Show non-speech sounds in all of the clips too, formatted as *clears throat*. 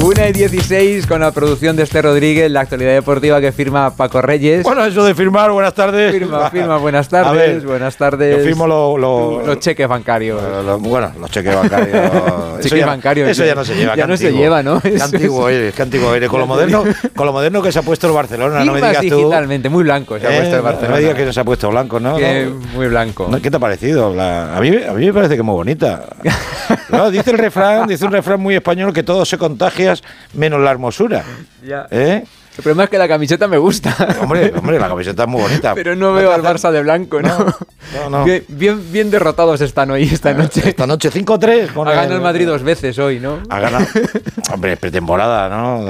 1 y 16 con la producción de este Rodríguez, la actualidad deportiva que firma Paco Reyes. Bueno, eso de firmar, buenas tardes. Firma, *laughs* firma, buenas tardes, buenas tardes. Yo firmo lo, los cheques bancarios. bueno, los cheques bancarios. *laughs* cheques bancarios. Eso ya no se lleva. Ya no se lleva, ¿no? Qué antiguo eres, qué antiguo eres. Con lo moderno, con lo moderno que se ha puesto el Barcelona, no me digas tú. digitalmente, muy blanco se ha puesto el Barcelona. No me digas que no se ha puesto blanco, ¿no? muy blanco. ¿Qué te ha parecido? a, mí, a mí me parece que es muy bonita. *laughs* dice el refrán, dice un refrán muy español que todo se menos la hermosura. ¿Eh? El problema es que la camiseta me gusta. Hombre, hombre, la camiseta es muy bonita. Pero no veo al Barça de blanco, ¿no? No, no. Bien, bien, derrotados están hoy, esta noche. Esta noche 5-3. Ha ganado el Madrid dos veces hoy, ¿no? Ha ganado. *laughs* Hombre, pretemporada, ¿no?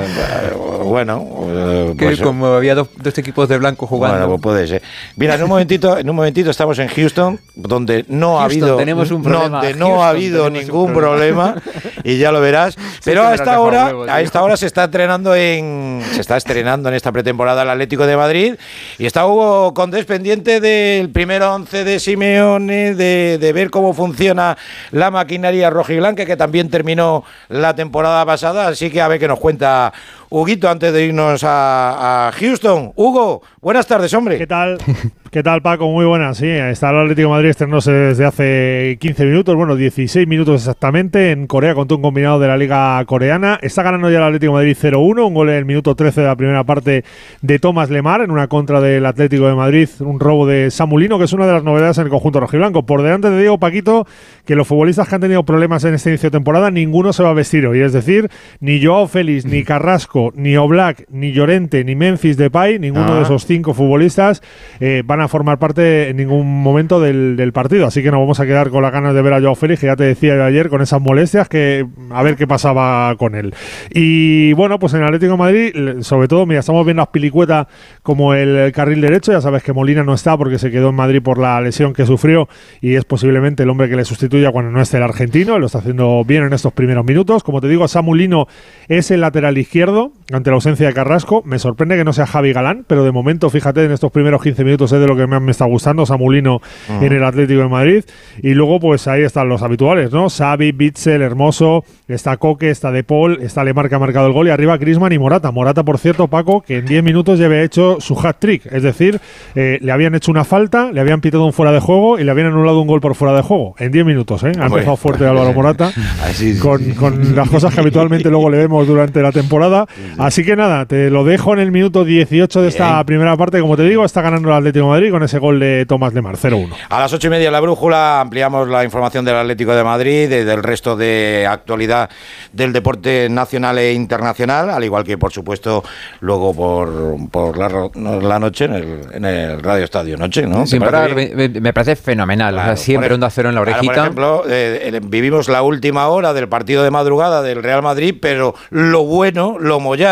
Bueno. Eh, que pues, como había dos, equipos de blanco jugando. Bueno, pues puede ser. Mira, en un momentito, en un momentito estamos en Houston, donde no ha habido. Tenemos un problema. Donde no ha habido ningún problema. y ya lo verás. *laughs* Pero a esta hora, a esta hora se está entrenando en. Se está estrenando en esta pretemporada el Atlético de Madrid. Y está Hugo Condés pendiente del primer once de Simeone, de, de ver cómo funciona la maquinaria rojiblanca, que también terminó la temporada pasada. Así que a ver qué nos cuenta Huguito antes de irnos a, a Houston. Hugo, buenas tardes, hombre. ¿Qué tal? *laughs* ¿Qué tal, Paco? Muy buenas. Sí, está el Atlético de Madrid estrenándose desde hace 15 minutos, bueno, 16 minutos exactamente, en Corea con un combinado de la Liga Coreana. Está ganando ya el Atlético de Madrid 0-1, un gol en el minuto 13 de la primera parte de Tomás Lemar en una contra del Atlético de Madrid, un robo de Samulino, que es una de las novedades en el conjunto rojiblanco. Por delante de Diego Paquito, que los futbolistas que han tenido problemas en este inicio de temporada, ninguno se va a vestir hoy. Es decir, ni Joao Félix, ni *clears throat* Carrasco, ni Oblak, ni Llorente, ni Memphis Depay, ninguno de ah. esos cinco futbolistas eh, van a formar parte en ningún momento del, partido. Así que nos vamos a quedar con las ganas de ver a Joao Félix, que ya te decía yo ayer, con esas molestias, que a ver qué pasaba con él. Y bueno, pues en Atlético de Madrid, sobre todo, mira, estamos viendo a Pilicueta como el, carril derecho. Ya sabes que Molina no está porque se quedó en Madrid por la lesión que sufrió y es posiblemente el hombre que le sustituya cuando no esté el argentino. Lo está haciendo bien en estos primeros minutos. Como te digo, Samulino es el lateral izquierdo Então, ante la ausencia de Carrasco. Me sorprende que no sea Javi Galán, pero de momento, fíjate, en estos primeros 15 minutos es de lo que me, está gustando, Samulino en el Atlético de Madrid. Y luego, pues ahí están los habituales, ¿no? Xavi, Bitzel, Hermoso, está Coque, está De Paul, está Lemar que ha marcado el gol y arriba Grisman y Morata. Morata, por cierto, Paco, que en 10 minutos ya había hecho su hat-trick, es decir, eh, le habían hecho una falta, le habían pitado un fuera de juego y le habían anulado un gol por fuera de juego. En 10 minutos, ¿eh? Ha empezado fuerte Álvaro Morata *laughs* con, con las cosas que habitualmente luego le vemos durante la temporada. Así que nada, te lo dejo en el minuto 18 de esta primera parte. Como te digo, está ganando el Atlético de Madrid con ese gol de Tomás Lemar, 0-1. A las 8 y media la brújula ampliamos la información del Atlético de Madrid, y del resto de actualidad del deporte nacional e internacional, al igual que, por supuesto, luego por, por la, noche en el, Radio Estadio Noche, ¿no? me, parece fenomenal. siempre un cero en la orejita. por ejemplo, eh, vivimos la última hora del partido de madrugada del Real Madrid, pero lo bueno, lo mollar,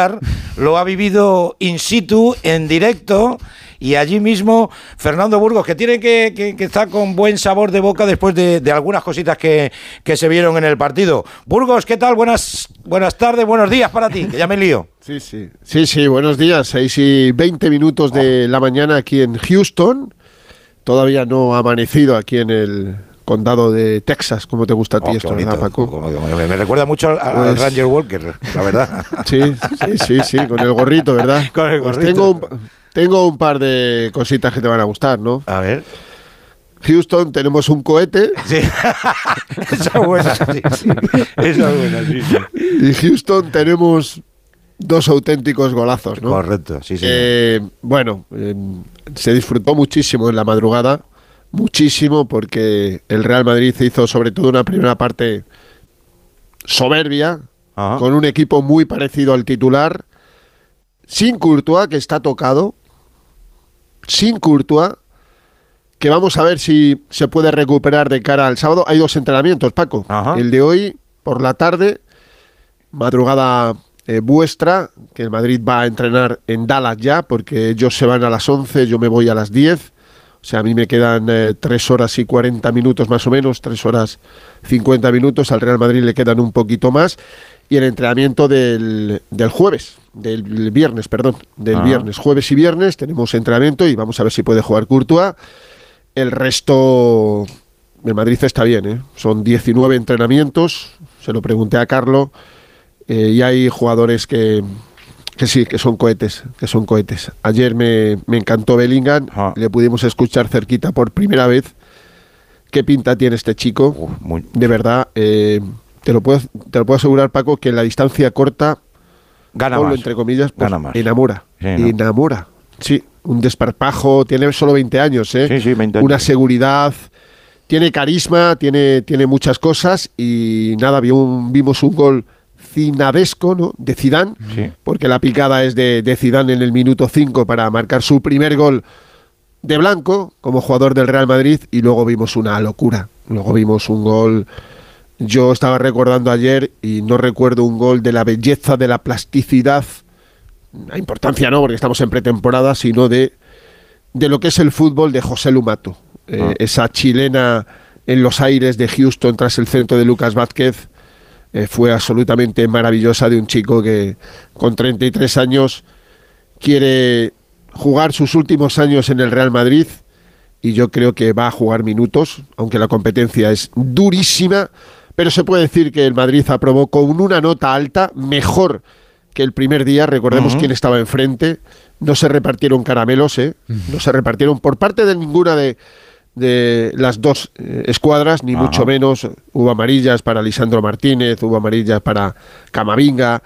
lo ha vivido in situ, en directo, y allí mismo Fernando Burgos, que tiene que, que, estar con buen sabor de boca después de, algunas cositas que, se vieron en el partido. Burgos, ¿qué tal? Buenas, buenas tardes, buenos días para ti, que ya me lío. Sí, sí, sí, sí, buenos días. 6 y 20 minutos de la mañana aquí en Houston. Todavía no ha amanecido aquí en el condado de Texas, como te gusta a ti oh, esto, ¿verdad, Paco? me, recuerda mucho al, pues Ranger Walker, la verdad. *laughs* Sí, sí, sí, sí, con el gorrito, ¿verdad? *laughs* Con el pues gorrito. tengo, tengo un par de cositas que te van a gustar, ¿no? A ver. Houston tenemos un cohete. Sí. *laughs* Esa es buena, sí, sí. Esa es buena, sí, sí. Y Houston tenemos dos auténticos golazos, ¿no? Correcto, sí, sí. Eh, bueno, eh, se disfrutó muchísimo en la madrugada muchísimo porque el Real Madrid hizo sobre todo una primera parte soberbia, con un equipo muy parecido al titular, sin Courtois, que está tocado, sin Courtois, que vamos a ver si se puede recuperar de cara al sábado. Hay dos entrenamientos, Paco. El de hoy, por la tarde, madrugada eh, vuestra, que el Madrid va a entrenar en Dallas ya, porque ellos se van a las 11, yo me voy a las 10. O sea, a mí me quedan eh, tres horas y 40 minutos más o menos, tres horas 50 minutos. Al Real Madrid le quedan un poquito más. Y el entrenamiento del, del jueves, del viernes, perdón, del ah. viernes. Jueves y viernes tenemos entrenamiento y vamos a ver si puede jugar Courtois. El resto el Madrid está bien, ¿eh? Son 19 entrenamientos, se lo pregunté a Carlos, eh, y hay jugadores que, que sí, que son cohetes, que son cohetes. Ayer me, encantó Bellingham, le pudimos escuchar cerquita por primera vez. ¿Qué pinta tiene este chico? De verdad, eh, te, lo puedo, te lo puedo asegurar, Paco, que en la distancia corta, Gana más. entre comillas, pues, enamora. Enamora. Sí, un desparpajo, tiene solo 20 años, ¿eh? Sí, Una seguridad, tiene carisma, tiene, tiene muchas cosas y nada, vimos un gol ¿no? de Zidane, porque la picada es de, de Zidane en el minuto 5 para marcar su primer gol de blanco como jugador del Real Madrid y luego vimos una locura. Luego vimos un gol, yo estaba recordando ayer y no recuerdo un gol de la belleza, de la plasticidad, la importancia no, porque estamos en pretemporada, sino de, de lo que es el fútbol de José Lumato. Eh, ah. Esa chilena en los aires de Houston tras el centro de Lucas Vázquez eh, fue absolutamente maravillosa de un chico que con 33 años quiere jugar sus últimos años en el Real Madrid y yo creo que va a jugar minutos, aunque la competencia es durísima, pero se puede decir que el Madrid aprobó con una nota alta, mejor que el primer día, recordemos quién estaba enfrente, no se repartieron caramelos, ¿eh? no se repartieron por parte de ninguna de, de las dos eh, escuadras, ni mucho menos. Hubo amarillas para Lisandro Martínez, hubo amarillas para Camavinga.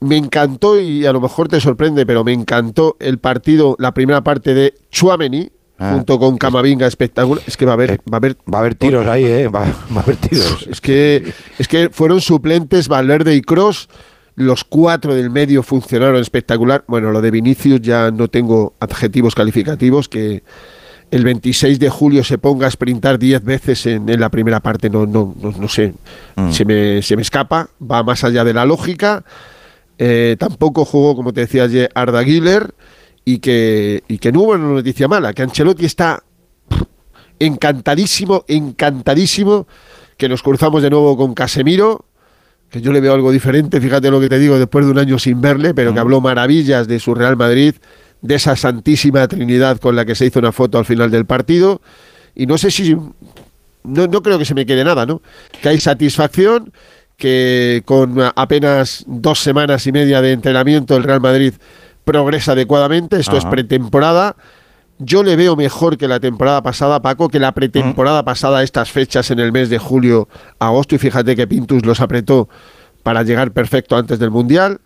Me encantó, y a lo mejor te sorprende, pero me encantó el partido, la primera parte de Chuameni, ah. junto con Camavinga espectacular. Es que va a haber, va a haber, va a haber tiros ahí, ¿eh? Va, a haber tiros. *laughs* Es que, es que fueron suplentes Valverde y Cross. Los cuatro del medio funcionaron espectacular. Bueno, lo de Vinicius ya no tengo adjetivos calificativos que el 26 de julio se ponga a sprintar 10 veces en, la primera parte, no, no, no, sé, mm. se, me, se me escapa, va más allá de la lógica. Eh, tampoco jugó, como te decía ayer, Arda Güler y que, y que no hubo una noticia mala, que Ancelotti está encantadísimo, encantadísimo, que nos cruzamos de nuevo con Casemiro, que yo le veo algo diferente, fíjate lo que te digo, después de un año sin verle, pero que mm. habló maravillas de su Real Madrid de esa Santísima Trinidad con la que se hizo una foto al final del partido. Y no sé si. No, no creo que se me quede nada, ¿no? Que hay satisfacción, que con apenas dos semanas y media de entrenamiento el Real Madrid progresa adecuadamente. Esto es pretemporada. Yo le veo mejor que la temporada pasada, Paco, que la pretemporada pasada, estas fechas en el mes de julio, agosto, y fíjate que Pintus los apretó para llegar perfecto antes del Mundial.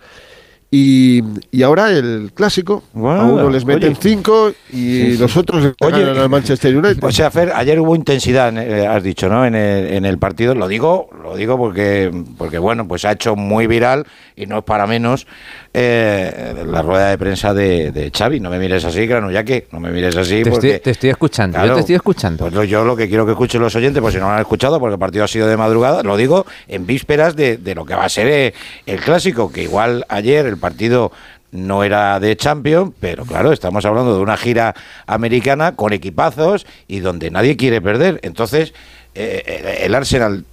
Y, y, ahora el clásico. a uno les meten cinco y los otros le al Manchester United. O sea, Fer, ayer hubo intensidad, eh, has dicho, ¿no? En el, en el, partido. Lo digo, lo digo porque, porque, bueno, pues ha hecho muy viral y no es para menos eh, la rueda de prensa de, de, Xavi. No me mires así, ya que no me mires así. Te, porque, estoy, te estoy escuchando, yo te estoy escuchando. Pues yo lo que quiero que escuchen los oyentes, pues si no lo han escuchado, porque el partido ha sido de madrugada, lo digo en vísperas de, de lo que va a ser eh, el clásico, que igual ayer el partido no era de Champions, pero claro, estamos hablando de una gira americana con equipazos y donde nadie quiere perder. Entonces, eh, el Arsenal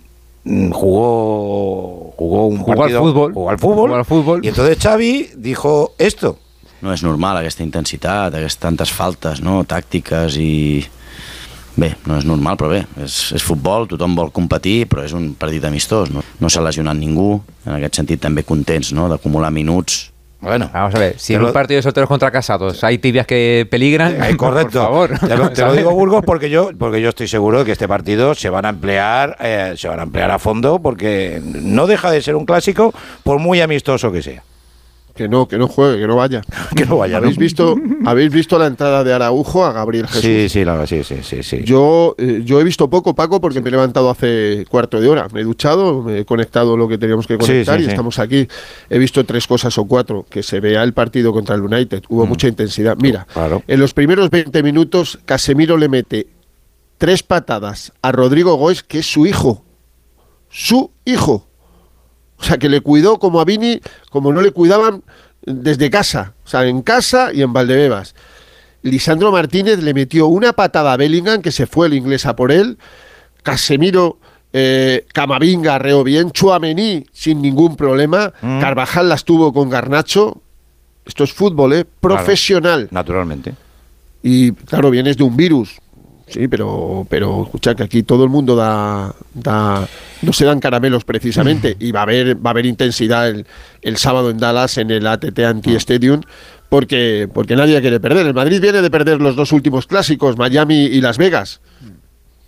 Mm, jugó jugó un partido, al fútbol, jugó al fútbol, al fútbol y entonces Xavi dijo esto no és normal aquesta intensitat, aquestes tantes faltes no? tàctiques i bé, no és normal, però bé és, és futbol, tothom vol competir però és un partit amistós, no, no s'ha lesionat ningú en aquest sentit també contents no? d'acumular minuts Bueno, vamos a ver, si en un partido de solteros contra casados hay tibias que peligran, eh, *laughs* correcto. Por favor. Te, lo, *laughs* digo Burgos porque yo porque yo estoy seguro de que este partido se van a emplear eh, se van a emplear a fondo porque no deja de ser un clásico por muy amistoso que sea que no, que no juegue, que no vaya. *laughs* que no vaya. ¿Habéis, Visto, ¿Habéis visto la entrada de Araujo a Gabriel Jesús? Sí, sí, la, sí, sí, sí, sí. Yo, eh, yo he visto poco, Paco, porque me he levantado hace cuarto de hora. Me he duchado, me he conectado lo que teníamos que conectar y estamos aquí. He visto tres cosas o cuatro. Que se vea el partido contra el United. Hubo mm. mucha intensidad. Mira, en los primeros 20 minutos, Casemiro le mete tres patadas a Rodrigo Goes, que es su hijo. Su hijo. O sea, que le cuidó como a Vini, como no le cuidaban desde casa. O sea, en casa y en Valdebebas. Lisandro Martínez le metió una patada a Bellingham, que se fue el inglés a por él. Casemiro, eh, Camavinga reó bien. Chuamení sin ningún problema. Mm. Carvajal las tuvo con Garnacho. Esto es fútbol, ¿eh? Profesional. naturalmente. Y claro, vienes de un virus Sí, pero, pero escucha que aquí todo el mundo da, da no se dan caramelos precisamente y va a haber va a haber intensidad el, el sábado en Dallas en el ATT Anti Stadium porque porque nadie quiere perder. El Madrid viene de perder los dos últimos clásicos, Miami y Las Vegas.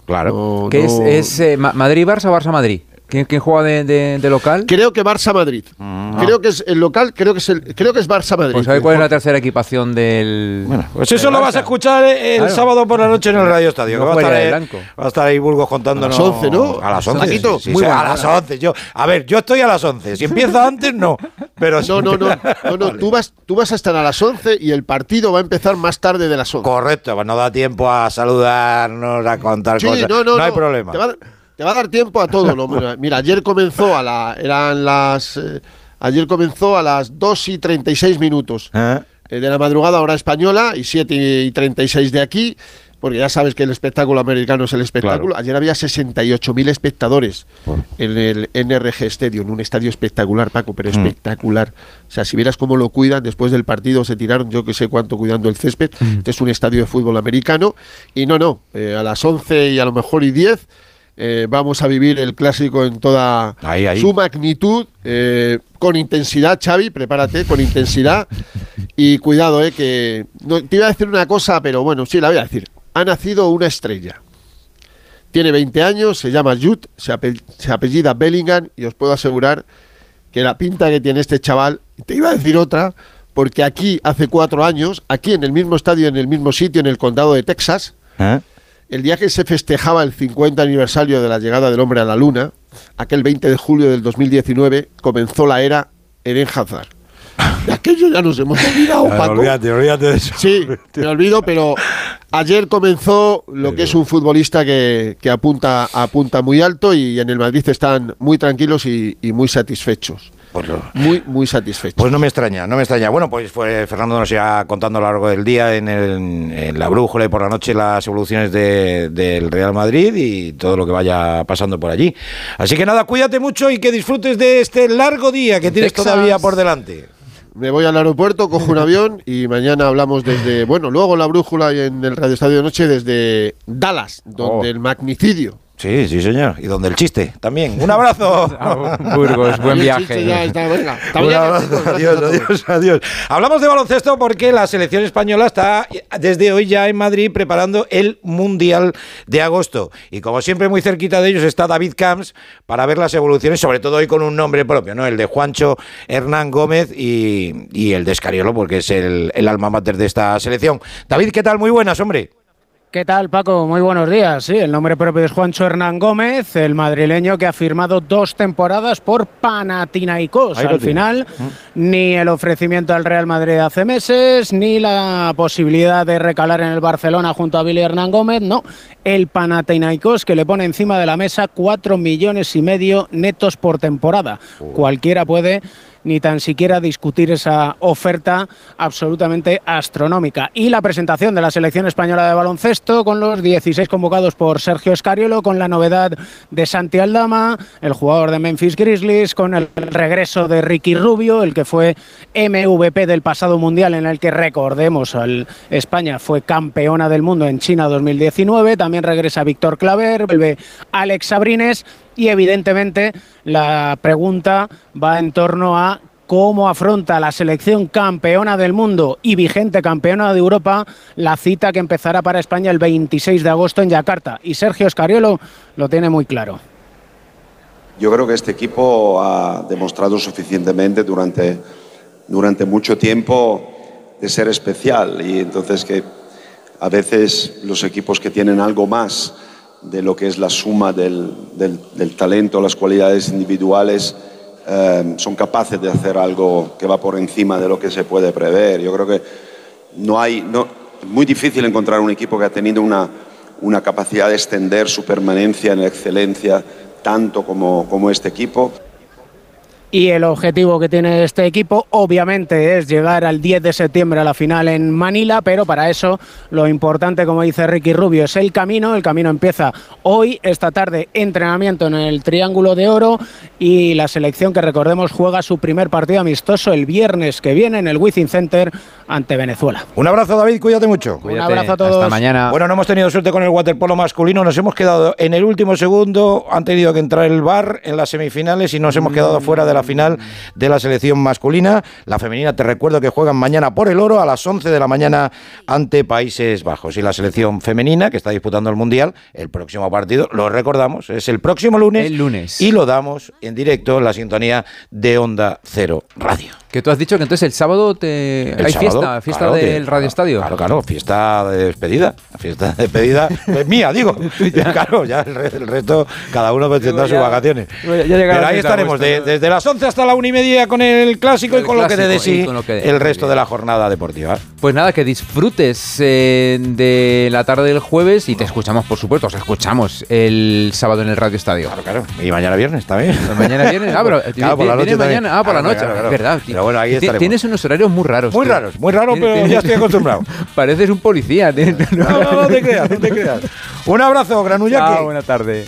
Claro. ¿Qué es, es eh, Madrid-Barça o Barça-Madrid? ¿Quién, juega de, local? Creo que Barça Madrid. Mm. Creo que es el local, creo que es el, creo que es Barça Madrid. Pues ¿sabe cuál es la tercera equipación del Bueno, pues eso lo vas a escuchar el sábado por la noche en el Radio Estadio. va, a estar ahí, va, a estar ahí, Burgos contándonos. A las 11, ¿no? A las 11. Muy a las 11. Yo, a ver, yo estoy a las 11. Si empieza antes, no. Pero no, no, no, no, no. Tú, vas, tú vas a estar a las 11 y el partido va a empezar más tarde de las 11. Correcto, pues no da tiempo a saludarnos, a contar cosas. No, no, no, hay problema. Te va a dar tiempo a todo. Mira, ayer comenzó a la. Eran las. Eh, ayer comenzó a las 2 y 36 minutos ¿Eh? Eh, de la madrugada, hora española, y 7 y 36 de aquí. Porque ya sabes que el espectáculo americano es el espectáculo. Ayer había 68.000 espectadores en el NRG Stadium, un estadio espectacular, Paco, pero mm. espectacular. O sea, si vieras cómo lo cuidan, después del partido se tiraron yo que sé cuánto cuidando el césped. Mm. Este es un estadio de fútbol americano. Y no, no, a las 11 y a lo mejor y 10 eh, vamos a vivir el clásico en toda su magnitud, eh, con intensidad, Xavi, prepárate, con intensidad. Y cuidado, eh, que no, te iba a decir una cosa, pero bueno, sí, la voy a decir. Ha nacido una estrella. Tiene 20 años, se llama Jude, se, apellida Bellingham y os puedo asegurar que la pinta que tiene este chaval, te iba a decir otra, porque aquí hace cuatro años, aquí en el mismo estadio, en el mismo sitio, en el condado de Texas, el día que se festejaba el 50 aniversario de la llegada del hombre a la Luna, aquel 20 de julio del 2019, comenzó la era Eden Hazard. De aquello ya nos hemos olvidado, Paco. Olvídate, olvídate de eso. Sí, me olvido, pero ayer comenzó lo que es un futbolista que, apunta, apunta muy alto y en el Madrid están muy tranquilos y muy satisfechos. Pues muy, muy satisfecho. Pues no me extraña, no me extraña. Bueno, pues fue Fernando nos iba contando a lo largo del día en, la brújula y por la noche las evoluciones del Real Madrid y todo lo que vaya pasando por allí. Así que nada, cuídate mucho y que disfrutes de este largo día que tienes todavía por delante. Me voy al aeropuerto, cojo un avión y mañana hablamos desde, bueno, luego la brújula y en el Radio Estadio de Noche desde Dallas, donde oh. el magnicidio Sí, sí, señor. Y donde el chiste también. Un abrazo. *laughs* Burgos, buen viaje. Un abrazo. Adiós, adiós, adiós. Hablamos de baloncesto porque la selección española está desde hoy ya en Madrid preparando el Mundial de agosto. Y como siempre, muy cerquita de ellos está David Camps para ver las evoluciones, sobre todo hoy con un nombre propio, ¿no? El de Juancho Hernán Gómez y, el de Escariolo, porque es el, el alma mater de esta selección. David, ¿qué tal? Muy buenas, hombre. ¿Qué tal, Paco? Muy buenos días. Sí, el nombre propio es Juancho Hernán Gómez, el madrileño que ha firmado dos temporadas por Panathinaikos. Al final, ni el ofrecimiento al Real Madrid hace meses, ni la posibilidad de recalar en el Barcelona junto a Billy Hernán Gómez. No, el Panathinaikos que le pone encima de la mesa cuatro millones y medio netos por temporada. Cualquiera puede ni tan siquiera discutir esa oferta absolutamente astronómica. Y la presentación de la selección española de baloncesto con los 16 convocados por Sergio Escariolo, con la novedad de Santi Aldama, el jugador de Memphis Grizzlies, con el regreso de Ricky Rubio, el que fue MVP del pasado mundial en el que recordemos al España fue campeona del mundo en China 2019, también regresa Víctor Claver, vuelve Alex Sabrines y evidentemente la pregunta va en torno a cómo afronta la selección campeona del mundo y vigente campeona de Europa la cita que empezará para España el 26 de agosto en Yakarta. Y Sergio Escariolo lo tiene muy claro. Yo creo que este equipo ha demostrado suficientemente durante, durante mucho tiempo de ser especial y entonces que a veces los equipos que tienen algo más de lo que es la suma del, del, talento, las cualidades individuales, eh, son capaces de hacer algo que va por encima de lo que se puede prever. Yo creo que no hay, no, es muy difícil encontrar un equipo que ha tenido una, una capacidad de extender su permanencia en la excelencia tanto como, como este equipo. Y el objetivo que tiene este equipo obviamente es llegar al 10 de septiembre a la final en Manila, pero para eso lo importante, como dice Ricky Rubio, es el camino. El camino empieza hoy, esta tarde, entrenamiento en el Triángulo de Oro y la selección que recordemos juega su primer partido amistoso el viernes que viene en el Wizzing Center ante Venezuela. Un abrazo David, cuídate mucho. Un abrazo a todos. Hasta mañana. Bueno, no hemos tenido suerte con el waterpolo masculino, nos hemos quedado en el último segundo, han tenido que entrar el bar en las semifinales y nos hemos quedado fuera de la final de la selección masculina. La femenina, te recuerdo que juegan mañana por el oro a las 11 de la mañana ante Países Bajos. Y la selección femenina, que está disputando el Mundial, el próximo partido, lo recordamos, es el próximo lunes. El lunes. Y lo damos en directo en la sintonía de Onda Cero Radio. Que tú has dicho que entonces el sábado te... hay fiesta, fiesta del Radio Estadio. Claro, claro, fiesta de despedida. Fiesta de despedida *laughs* es mía, digo. *laughs* claro, ya el, resto, cada uno tendrá sus vacaciones. Pero ahí estaremos, desde las 11 hasta la una y media con el clásico y con lo que te sí el resto de la jornada deportiva. Pues nada, que disfrutes eh, de la tarde del jueves y te escuchamos, por supuesto, os escuchamos el sábado en el Radio Estadio. Claro, claro. Y mañana viernes también. mañana viernes, ah, pero *laughs* claro, por la noche mañana, ah, por la noche, verdad. Pero bueno, ahí estaremos. Tienes unos horarios muy raros. Muy raros, muy raros, pero ya estoy acostumbrado. *laughs* Pareces un policía. No, no, no te creas, no te creas. Un abrazo, Granullaki. Ah, buena tarde.